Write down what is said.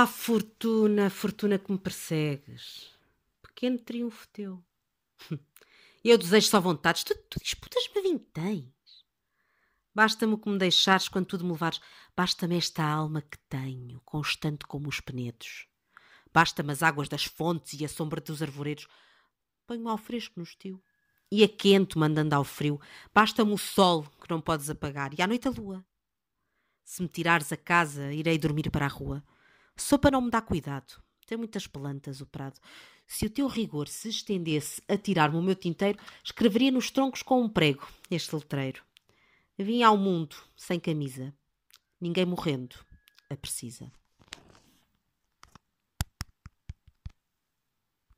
Ah, fortuna, fortuna que me persegues. Pequeno triunfo teu. Eu desejo só vontades. Tu, tu disputas-me vinténs. Basta-me o que me deixares quando tudo me levares. Basta-me esta alma que tenho, constante como os penedos. Basta-me as águas das fontes e a sombra dos arvoredos. Ponho-me ao fresco no estio. E a quente mandando ao frio. Basta-me o sol que não podes apagar. E à noite a lua. Se me tirares a casa, irei dormir para a rua. Sopa não me dá cuidado. Tem muitas plantas o prado. Se o teu rigor se estendesse a tirar-me o meu tinteiro, escreveria nos troncos com um prego este letreiro. Vim ao mundo sem camisa. Ninguém morrendo a precisa.